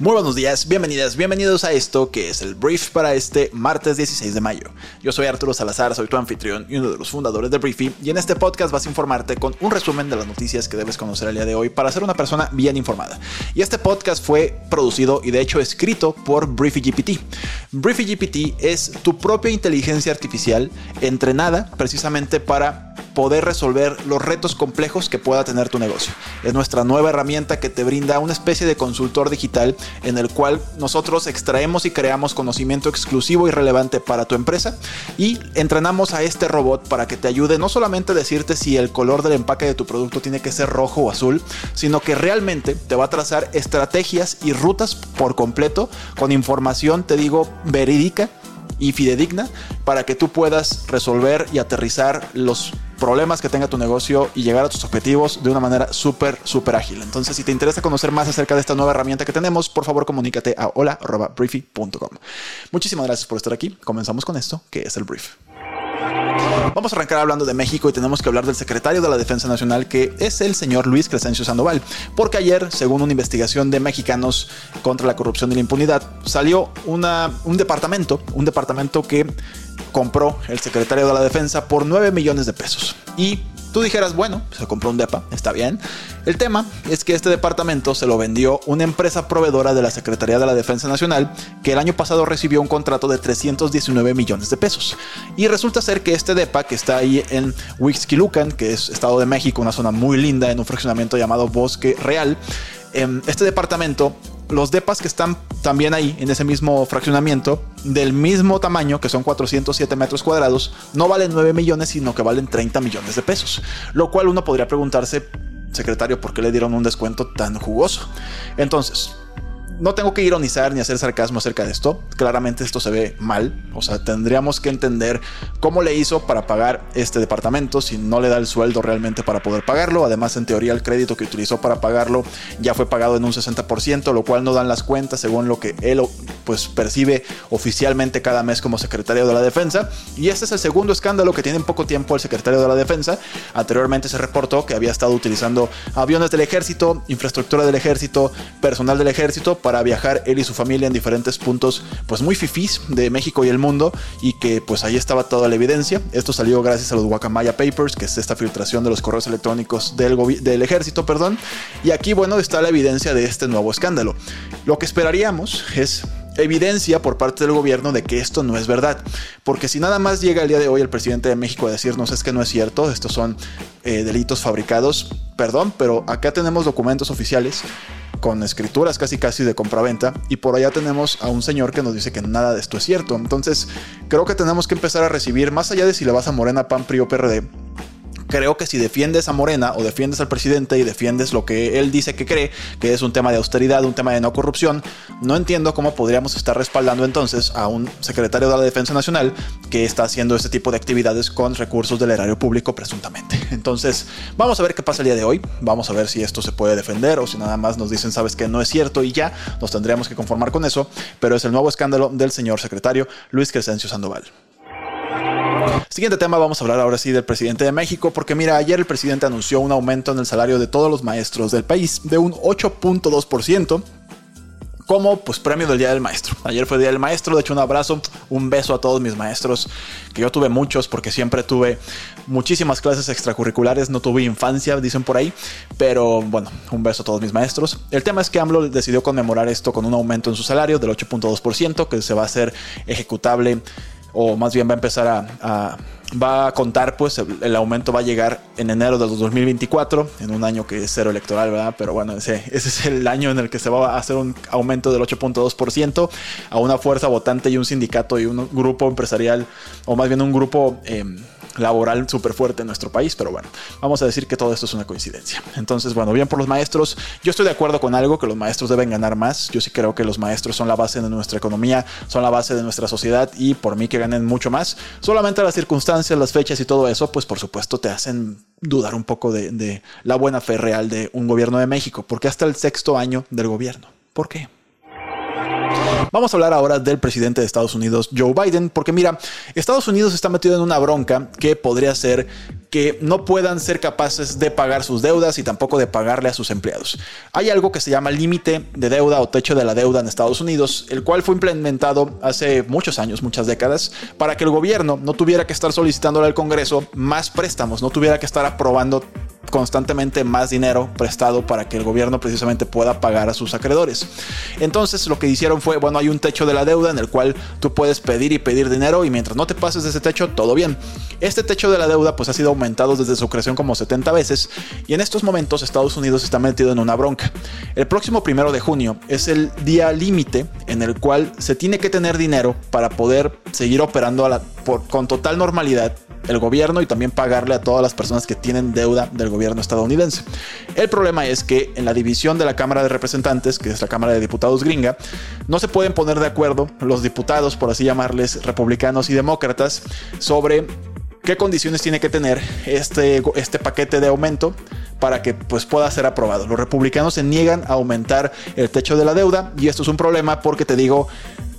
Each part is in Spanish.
Muy buenos días, bienvenidas, bienvenidos a esto que es el brief para este martes 16 de mayo. Yo soy Arturo Salazar, soy tu anfitrión y uno de los fundadores de Briefy y en este podcast vas a informarte con un resumen de las noticias que debes conocer el día de hoy para ser una persona bien informada. Y este podcast fue producido y de hecho escrito por Briefy GPT. Briefy GPT es tu propia inteligencia artificial entrenada precisamente para poder resolver los retos complejos que pueda tener tu negocio. Es nuestra nueva herramienta que te brinda una especie de consultor digital en el cual nosotros extraemos y creamos conocimiento exclusivo y relevante para tu empresa y entrenamos a este robot para que te ayude no solamente a decirte si el color del empaque de tu producto tiene que ser rojo o azul, sino que realmente te va a trazar estrategias y rutas por completo con información, te digo, verídica y fidedigna para que tú puedas resolver y aterrizar los problemas que tenga tu negocio y llegar a tus objetivos de una manera súper, súper ágil. Entonces, si te interesa conocer más acerca de esta nueva herramienta que tenemos, por favor comunícate a hola.briefy.com. Muchísimas gracias por estar aquí. Comenzamos con esto, que es el brief. Vamos a arrancar hablando de México y tenemos que hablar del secretario de la Defensa Nacional, que es el señor Luis Crescencio Sandoval. Porque ayer, según una investigación de mexicanos contra la corrupción y la impunidad, salió un departamento, un departamento que compró el secretario de la Defensa por 9 millones de pesos. Y tú dijeras, bueno, se compró un DEPA, está bien. El tema es que este departamento se lo vendió una empresa proveedora de la Secretaría de la Defensa Nacional que el año pasado recibió un contrato de 319 millones de pesos. Y resulta ser que este DEPA, que está ahí en Huixquilucan, que es Estado de México, una zona muy linda en un fraccionamiento llamado Bosque Real, em, este departamento los depas que están también ahí, en ese mismo fraccionamiento, del mismo tamaño, que son 407 metros cuadrados, no valen 9 millones, sino que valen 30 millones de pesos. Lo cual uno podría preguntarse, secretario, ¿por qué le dieron un descuento tan jugoso? Entonces, no tengo que ironizar ni hacer sarcasmo acerca de esto. Claramente esto se ve mal. O sea, tendríamos que entender cómo le hizo para pagar este departamento si no le da el sueldo realmente para poder pagarlo. Además, en teoría, el crédito que utilizó para pagarlo ya fue pagado en un 60%, lo cual no dan las cuentas según lo que él pues percibe oficialmente cada mes como secretario de la defensa. Y este es el segundo escándalo que tiene en poco tiempo el secretario de la defensa. Anteriormente se reportó que había estado utilizando aviones del ejército, infraestructura del ejército, personal del ejército para viajar él y su familia en diferentes puntos pues muy fifís de México y el mundo y que pues ahí estaba toda la evidencia. Esto salió gracias a los Guacamaya Papers, que es esta filtración de los correos electrónicos del, del ejército, perdón. Y aquí bueno está la evidencia de este nuevo escándalo. Lo que esperaríamos es evidencia por parte del gobierno de que esto no es verdad. Porque si nada más llega el día de hoy el presidente de México a decirnos es que no es cierto, estos son eh, delitos fabricados, perdón, pero acá tenemos documentos oficiales con escrituras casi casi de compraventa y por allá tenemos a un señor que nos dice que nada de esto es cierto. Entonces creo que tenemos que empezar a recibir, más allá de si le vas a Morena, PAN, PRI o PRD, creo que si defiendes a Morena o defiendes al presidente y defiendes lo que él dice que cree, que es un tema de austeridad, un tema de no corrupción, no entiendo cómo podríamos estar respaldando entonces a un secretario de la Defensa Nacional que está haciendo este tipo de actividades con recursos del erario público presuntamente. Entonces, vamos a ver qué pasa el día de hoy, vamos a ver si esto se puede defender o si nada más nos dicen, sabes que no es cierto y ya, nos tendríamos que conformar con eso, pero es el nuevo escándalo del señor secretario Luis Crescencio Sandoval. Siguiente tema, vamos a hablar ahora sí del presidente de México, porque mira, ayer el presidente anunció un aumento en el salario de todos los maestros del país de un 8.2% como pues premio del Día del Maestro. Ayer fue Día del Maestro, de hecho un abrazo, un beso a todos mis maestros, que yo tuve muchos porque siempre tuve muchísimas clases extracurriculares, no tuve infancia, dicen por ahí, pero bueno, un beso a todos mis maestros. El tema es que AMLO decidió conmemorar esto con un aumento en su salario del 8.2%, que se va a hacer ejecutable o más bien va a empezar a, va a contar, pues el, aumento va a llegar en enero del 2024, en un año que es cero electoral, ¿verdad? Pero bueno, ese, ese es el año en el que se va a hacer un aumento del 8.2% a una fuerza votante y un sindicato y un grupo empresarial, o más bien un grupo... Em, laboral súper fuerte en nuestro país, pero bueno, vamos a decir que todo esto es una coincidencia. Entonces, bueno, bien por los maestros. Yo estoy de acuerdo con algo, que los maestros deben ganar más. Yo sí creo que los maestros son la base de nuestra economía, son la base de nuestra sociedad y por mí que ganen mucho más. Solamente las circunstancias, las fechas y todo eso, pues por supuesto te hacen dudar un poco de, de la buena fe real de un gobierno de México, porque hasta el sexto año del gobierno. ¿Por qué? Vamos a hablar ahora del presidente de Estados Unidos, Joe Biden, porque mira, Estados Unidos está metido en una bronca que podría ser que no puedan ser capaces de pagar sus deudas y tampoco de pagarle a sus empleados. Hay algo que se llama límite de deuda o techo de la deuda en Estados Unidos, el cual fue implementado hace muchos años, muchas décadas, para que el gobierno no tuviera que estar solicitándole al Congreso más préstamos, no tuviera que estar aprobando constantemente más dinero prestado para que el gobierno precisamente pueda pagar a sus acreedores. Entonces lo que hicieron fue, bueno, hay un techo de la deuda en el cual tú puedes pedir y pedir dinero y mientras no te pases de ese techo, todo bien. Este techo de la deuda pues ha sido aumentado desde su creación como 70 veces y en estos momentos Estados Unidos está metido en una bronca. El próximo primero de junio es el día límite en el cual se tiene que tener dinero para poder seguir operando con total normalidad el gobierno y también pagarle a todas las personas que tienen deuda del gobierno estadounidense. El problema es que en la división de la Cámara de Representantes, que es la Cámara de Diputados gringa, no se pueden poner de acuerdo los diputados, por así llamarles, republicanos y demócratas, sobre qué condiciones tiene que tener este, este paquete de aumento para que pues, pueda ser aprobado. Los republicanos se niegan a aumentar el techo de la deuda y esto es un problema porque te digo,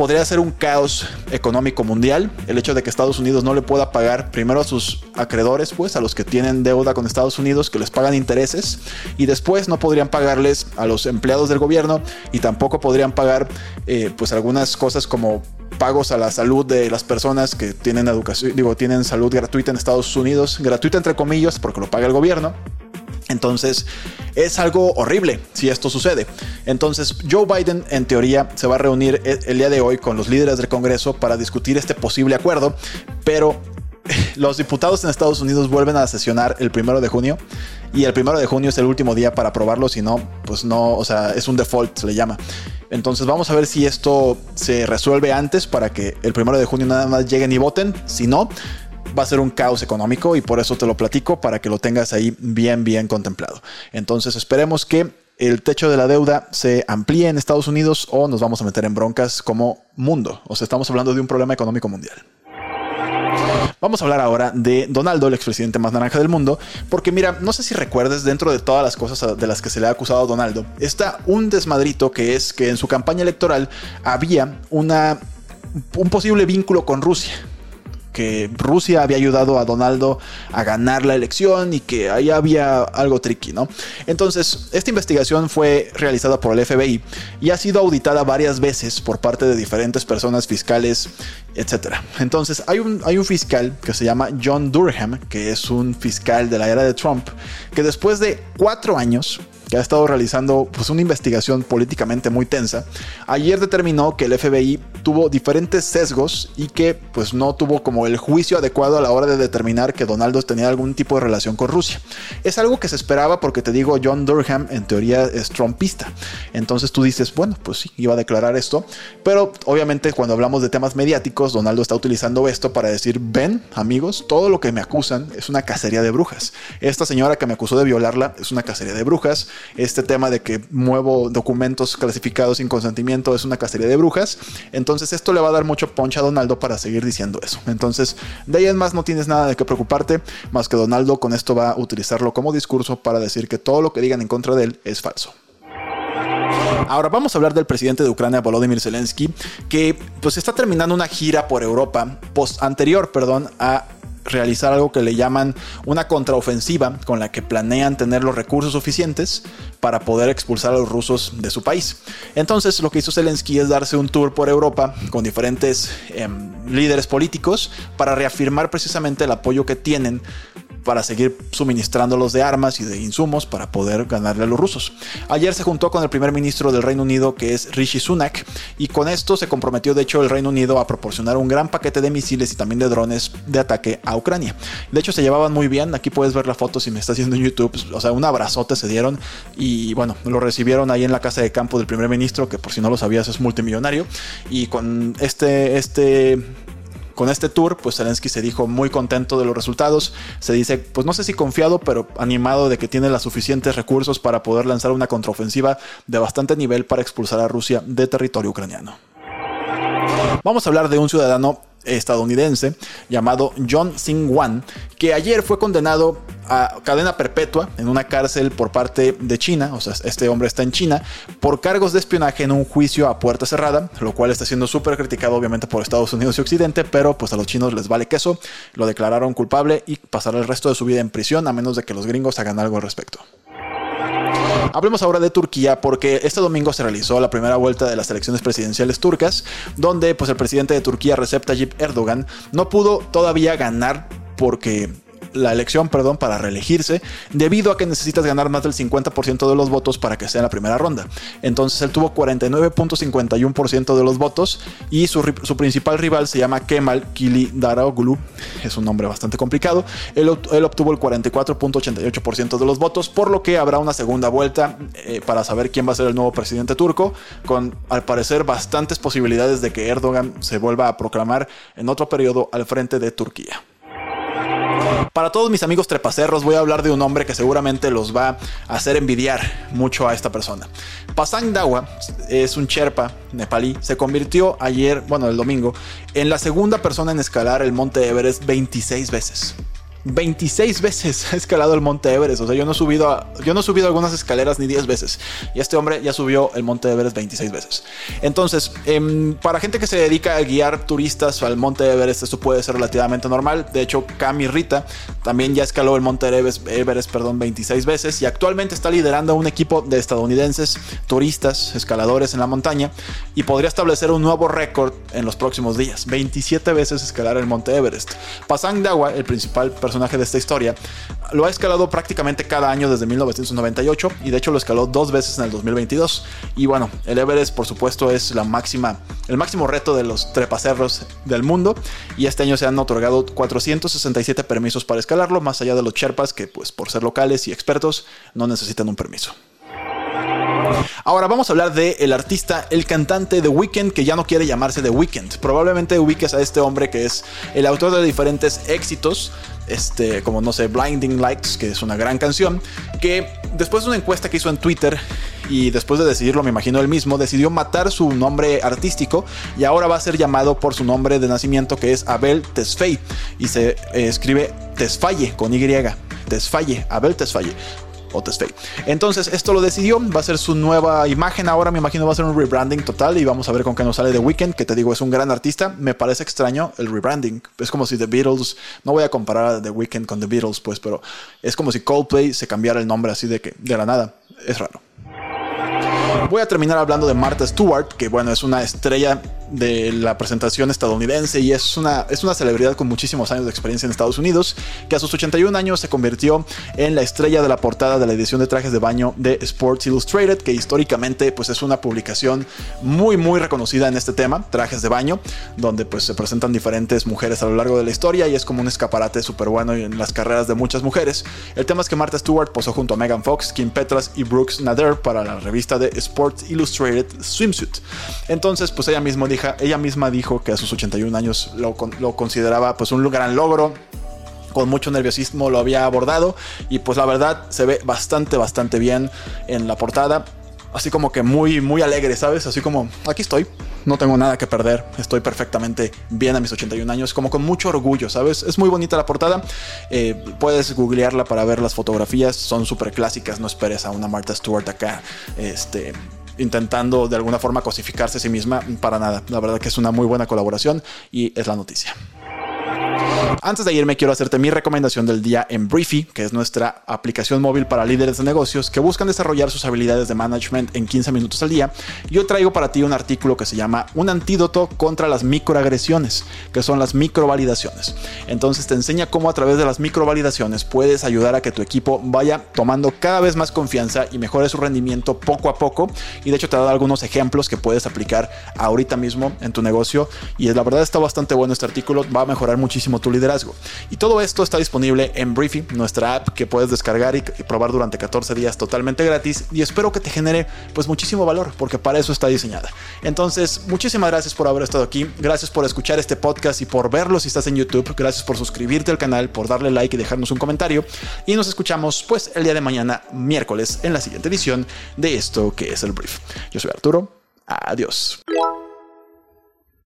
podría ser un caos económico mundial. El hecho de que Estados Unidos no le pueda pagar primero a sus acreedores, pues a los que tienen deuda con Estados Unidos, que les pagan intereses, y después no podrían pagarles a los empleados del gobierno y tampoco podrían pagar eh, pues algunas cosas como pagos a la salud de las personas que tienen educación, digo, tienen salud gratuita en Estados Unidos, gratuita entre comillas, porque lo paga el gobierno. Entonces es algo horrible si esto sucede. Entonces Joe Biden en teoría se va a reunir e, el día de hoy con los líderes del Congreso para discutir este posible acuerdo, pero los diputados en Estados Unidos vuelven a sesionar el primero de junio y el primero de junio es el último día para aprobarlo, si no, pues no, o sea, es un default, se le llama. Entonces vamos a ver si esto se resuelve antes para que el primero de junio nada más lleguen y voten, si no, va a ser un caos económico y por eso te lo platico para que lo tengas ahí bien, bien contemplado. Entonces esperemos que el techo de la deuda se amplíe en Estados Unidos o nos vamos a meter en broncas como mundo. O sea, estamos hablando de un problema económico mundial. Vamos a hablar ahora de Donaldo, el expresidente más naranja del mundo, porque mira, no sé si recuerdes dentro de todas las cosas de las que se le ha acusado a Donaldo, está un desmadrito que es que en su campaña electoral había una, un posible vínculo con Rusia que Rusia había ayudado a Donaldo a ganar la elección y que ahí había algo tricky, ¿no? Entonces, esta investigación fue realizada por el FBI y ha sido auditada varias veces por parte de diferentes personas fiscales, etc. Entonces, hay un, hay un fiscal que se llama John Durham, que es un fiscal de la era de Trump, que después de cuatro años que ha estado realizando pues, una investigación políticamente muy tensa, ayer determinó que el FBI tuvo diferentes sesgos y que pues no tuvo como el juicio adecuado a la hora de determinar que Donaldo tenía algún tipo de relación con Rusia. Es algo que se esperaba porque te digo, John Durham en teoría es trumpista. Entonces tú dices, bueno, pues sí, iba a declarar esto, pero obviamente cuando hablamos de temas mediáticos, Donaldo está utilizando esto para decir, ven amigos, todo lo que me acusan es una cacería de brujas. Esta señora que me acusó de violarla es una cacería de brujas este tema de que muevo documentos clasificados sin consentimiento es una cacería de brujas. Entonces esto le va a dar mucho poncha a Donaldo para seguir diciendo eso. Entonces de ahí en más no tienes nada de qué preocuparte, más que Donaldo con esto va a utilizarlo como discurso para decir que todo lo que digan en contra de él es falso. Ahora vamos a hablar del presidente de Ucrania, Volodymyr Zelensky, que pues está terminando una gira por Europa, post anterior, perdón, a realizar algo que le llaman una contraofensiva con la que planean tener los recursos suficientes para poder expulsar a los rusos de su país. Entonces lo que hizo Zelensky es darse un tour por Europa con diferentes em, líderes políticos para reafirmar precisamente el apoyo que tienen para seguir suministrándolos de armas y de insumos para poder ganarle a los rusos. Ayer se juntó con el primer ministro del Reino Unido, que es Rishi Sunak, y con esto se comprometió de hecho el Reino Unido a proporcionar un gran paquete de misiles y también de drones de ataque a Ucrania. De hecho se llevaban muy bien, aquí puedes ver la foto si me estás viendo en YouTube, o sea, un abrazote se dieron y bueno, lo recibieron ahí en la casa de campo del primer ministro, que por si no lo sabías es multimillonario, y con este, este con este tour, pues Zelensky se dijo muy contento de los resultados. Se dice, pues no sé si confiado, pero animado de que tiene los suficientes recursos para poder lanzar una contraofensiva de bastante nivel para expulsar a Rusia de territorio ucraniano. Vamos a hablar de un ciudadano estadounidense llamado John Sing Wan, que ayer fue condenado a cadena perpetua en una cárcel por parte de China, o sea, este hombre está en China, por cargos de espionaje en un juicio a puerta cerrada, lo cual está siendo súper criticado obviamente por Estados Unidos y Occidente, pero pues a los chinos les vale queso, lo declararon culpable y pasará el resto de su vida en prisión a menos de que los gringos hagan algo al respecto. Hablemos ahora de Turquía porque este domingo se realizó la primera vuelta de las elecciones presidenciales turcas, donde pues el presidente de Turquía Recep Tayyip Erdogan no pudo todavía ganar porque la elección, perdón, para reelegirse, debido a que necesitas ganar más del 50% de los votos para que sea la primera ronda. Entonces él tuvo 49.51% de los votos y su, principal rival se llama Kemal Kılıçdaroğlu, es un nombre bastante complicado. Él, obtuvo el 44.88% de los votos, por lo que habrá una segunda vuelta eh, para saber quién va a ser el nuevo presidente turco, con al parecer bastantes posibilidades de que Erdogan se vuelva a proclamar en otro periodo al frente de Turquía. Para todos mis amigos trepacerros voy a hablar de un hombre que seguramente los va a hacer envidiar mucho a esta persona. Pasang Dawa es un Sherpa nepalí, se convirtió ayer, bueno, el domingo, en la segunda persona en escalar el monte Everest 26 veces. 26 veces ha escalado el monte Everest. O sea, yo no he subido, yo no he subido algunas escaleras ni 10 veces. Y este hombre ya subió el monte Everest 26 veces. Entonces, em, para gente que se dedica a guiar turistas al monte Everest, esto puede ser relativamente normal. De hecho, Cami Rita también ya escaló el monte Everest, Everest perdón, 26 veces y actualmente está liderando un equipo de estadounidenses, turistas, escaladores en la montaña y podría establecer un nuevo récord en los próximos días. 27 veces escalar el monte Everest. Pasang Dawa, el principal personaje personaje de esta historia, lo ha escalado prácticamente cada año desde 1998 y de hecho lo escaló dos veces en el 2022. Y bueno, el Everest por supuesto es la máxima, el máximo reto de los trepacerros del mundo y este año se han otorgado 467 permisos para escalarlo, más allá de los Sherpas que pues por ser locales y expertos no necesitan un permiso. Ahora vamos a hablar del el artista, el cantante The Weeknd, que ya no quiere llamarse The Weeknd. Probablemente ubiques a este hombre que es el autor de diferentes éxitos, este, como no sé, Blinding Lights, que es una gran canción, que después de una encuesta que hizo en Twitter y después de decidirlo, me imagino él mismo, decidió matar su nombre artístico y ahora va a ser llamado por su nombre de nacimiento que es Abel Tesfaye y se eh, escribe Tesfaye con Y. Tesfaye, Abel Tesfaye o Tesfaye. Entonces, esto lo decidió, va a ser su nueva imagen. Ahora me imagino va a ser un rebranding total y vamos a ver con qué nos sale The Weeknd, que te digo es un gran artista. Me parece extraño el rebranding. Es como si The Beatles, no voy a comparar a The Weeknd con The Beatles, pues, pero es como si Coldplay se cambiara el nombre así de que de la nada. Es raro. Voy a terminar hablando de Martha Stewart, que bueno, es una estrella de la presentación estadounidense y es una, es una celebridad con muchísimos años de experiencia en Estados Unidos, que a sus 81 años se convirtió en la estrella de la portada de la edición de trajes de baño de Sports Illustrated, que históricamente pues es una publicación muy muy reconocida en este tema, trajes de baño, donde pues se presentan diferentes mujeres a lo largo de la historia y es como un escaparate súper bueno en las carreras de muchas mujeres. El tema es que Martha Stewart posó junto a Megan Fox, Kim Petras y Brooks Nader para la revista de Sports Illustrated Swimsuit. Entonces pues ella misma dijo ella misma dijo que a sus 81 años lo, consideraba pues un gran logro, con mucho nerviosismo lo había abordado y pues la verdad se ve bastante bastante bien en la portada. Así como que muy muy alegre sabes así como aquí estoy no tengo nada que perder estoy perfectamente bien a mis 81 años como con mucho orgullo sabes es muy bonita la portada eh, puedes googlearla para ver las fotografías son súper clásicas no esperes a una Martha Stewart acá este intentando de alguna forma cosificarse a sí misma, para nada. La verdad que es una muy buena colaboración y es la noticia. Antes de irme, quiero hacerte mi recomendación del día en Briefy, que es nuestra aplicación móvil para líderes de negocios que buscan desarrollar sus habilidades de management en 15 minutos al día. Yo traigo para ti un artículo que se llama Un antídoto contra las microagresiones, que son las microvalidaciones. Entonces te enseña cómo a través de las microvalidaciones puedes ayudar a que tu equipo vaya tomando cada vez más confianza y mejore su rendimiento poco a poco. Y de hecho te da algunos ejemplos que puedes aplicar ahorita mismo en tu negocio. Y la verdad está bastante bueno este artículo, va a mejorar muchísimo tu liderazgo. Y todo esto está disponible en Briefy, nuestra app que puedes descargar y, probar durante 14 días totalmente gratis y espero que te genere pues muchísimo valor porque para eso está diseñada. Entonces, muchísimas gracias por haber estado aquí, gracias por escuchar este podcast y por verlo si estás en YouTube, gracias por suscribirte al canal, por darle like y dejarnos un comentario y nos escuchamos pues el día de mañana miércoles en la siguiente edición de esto que es el brief. Yo soy Arturo, adiós.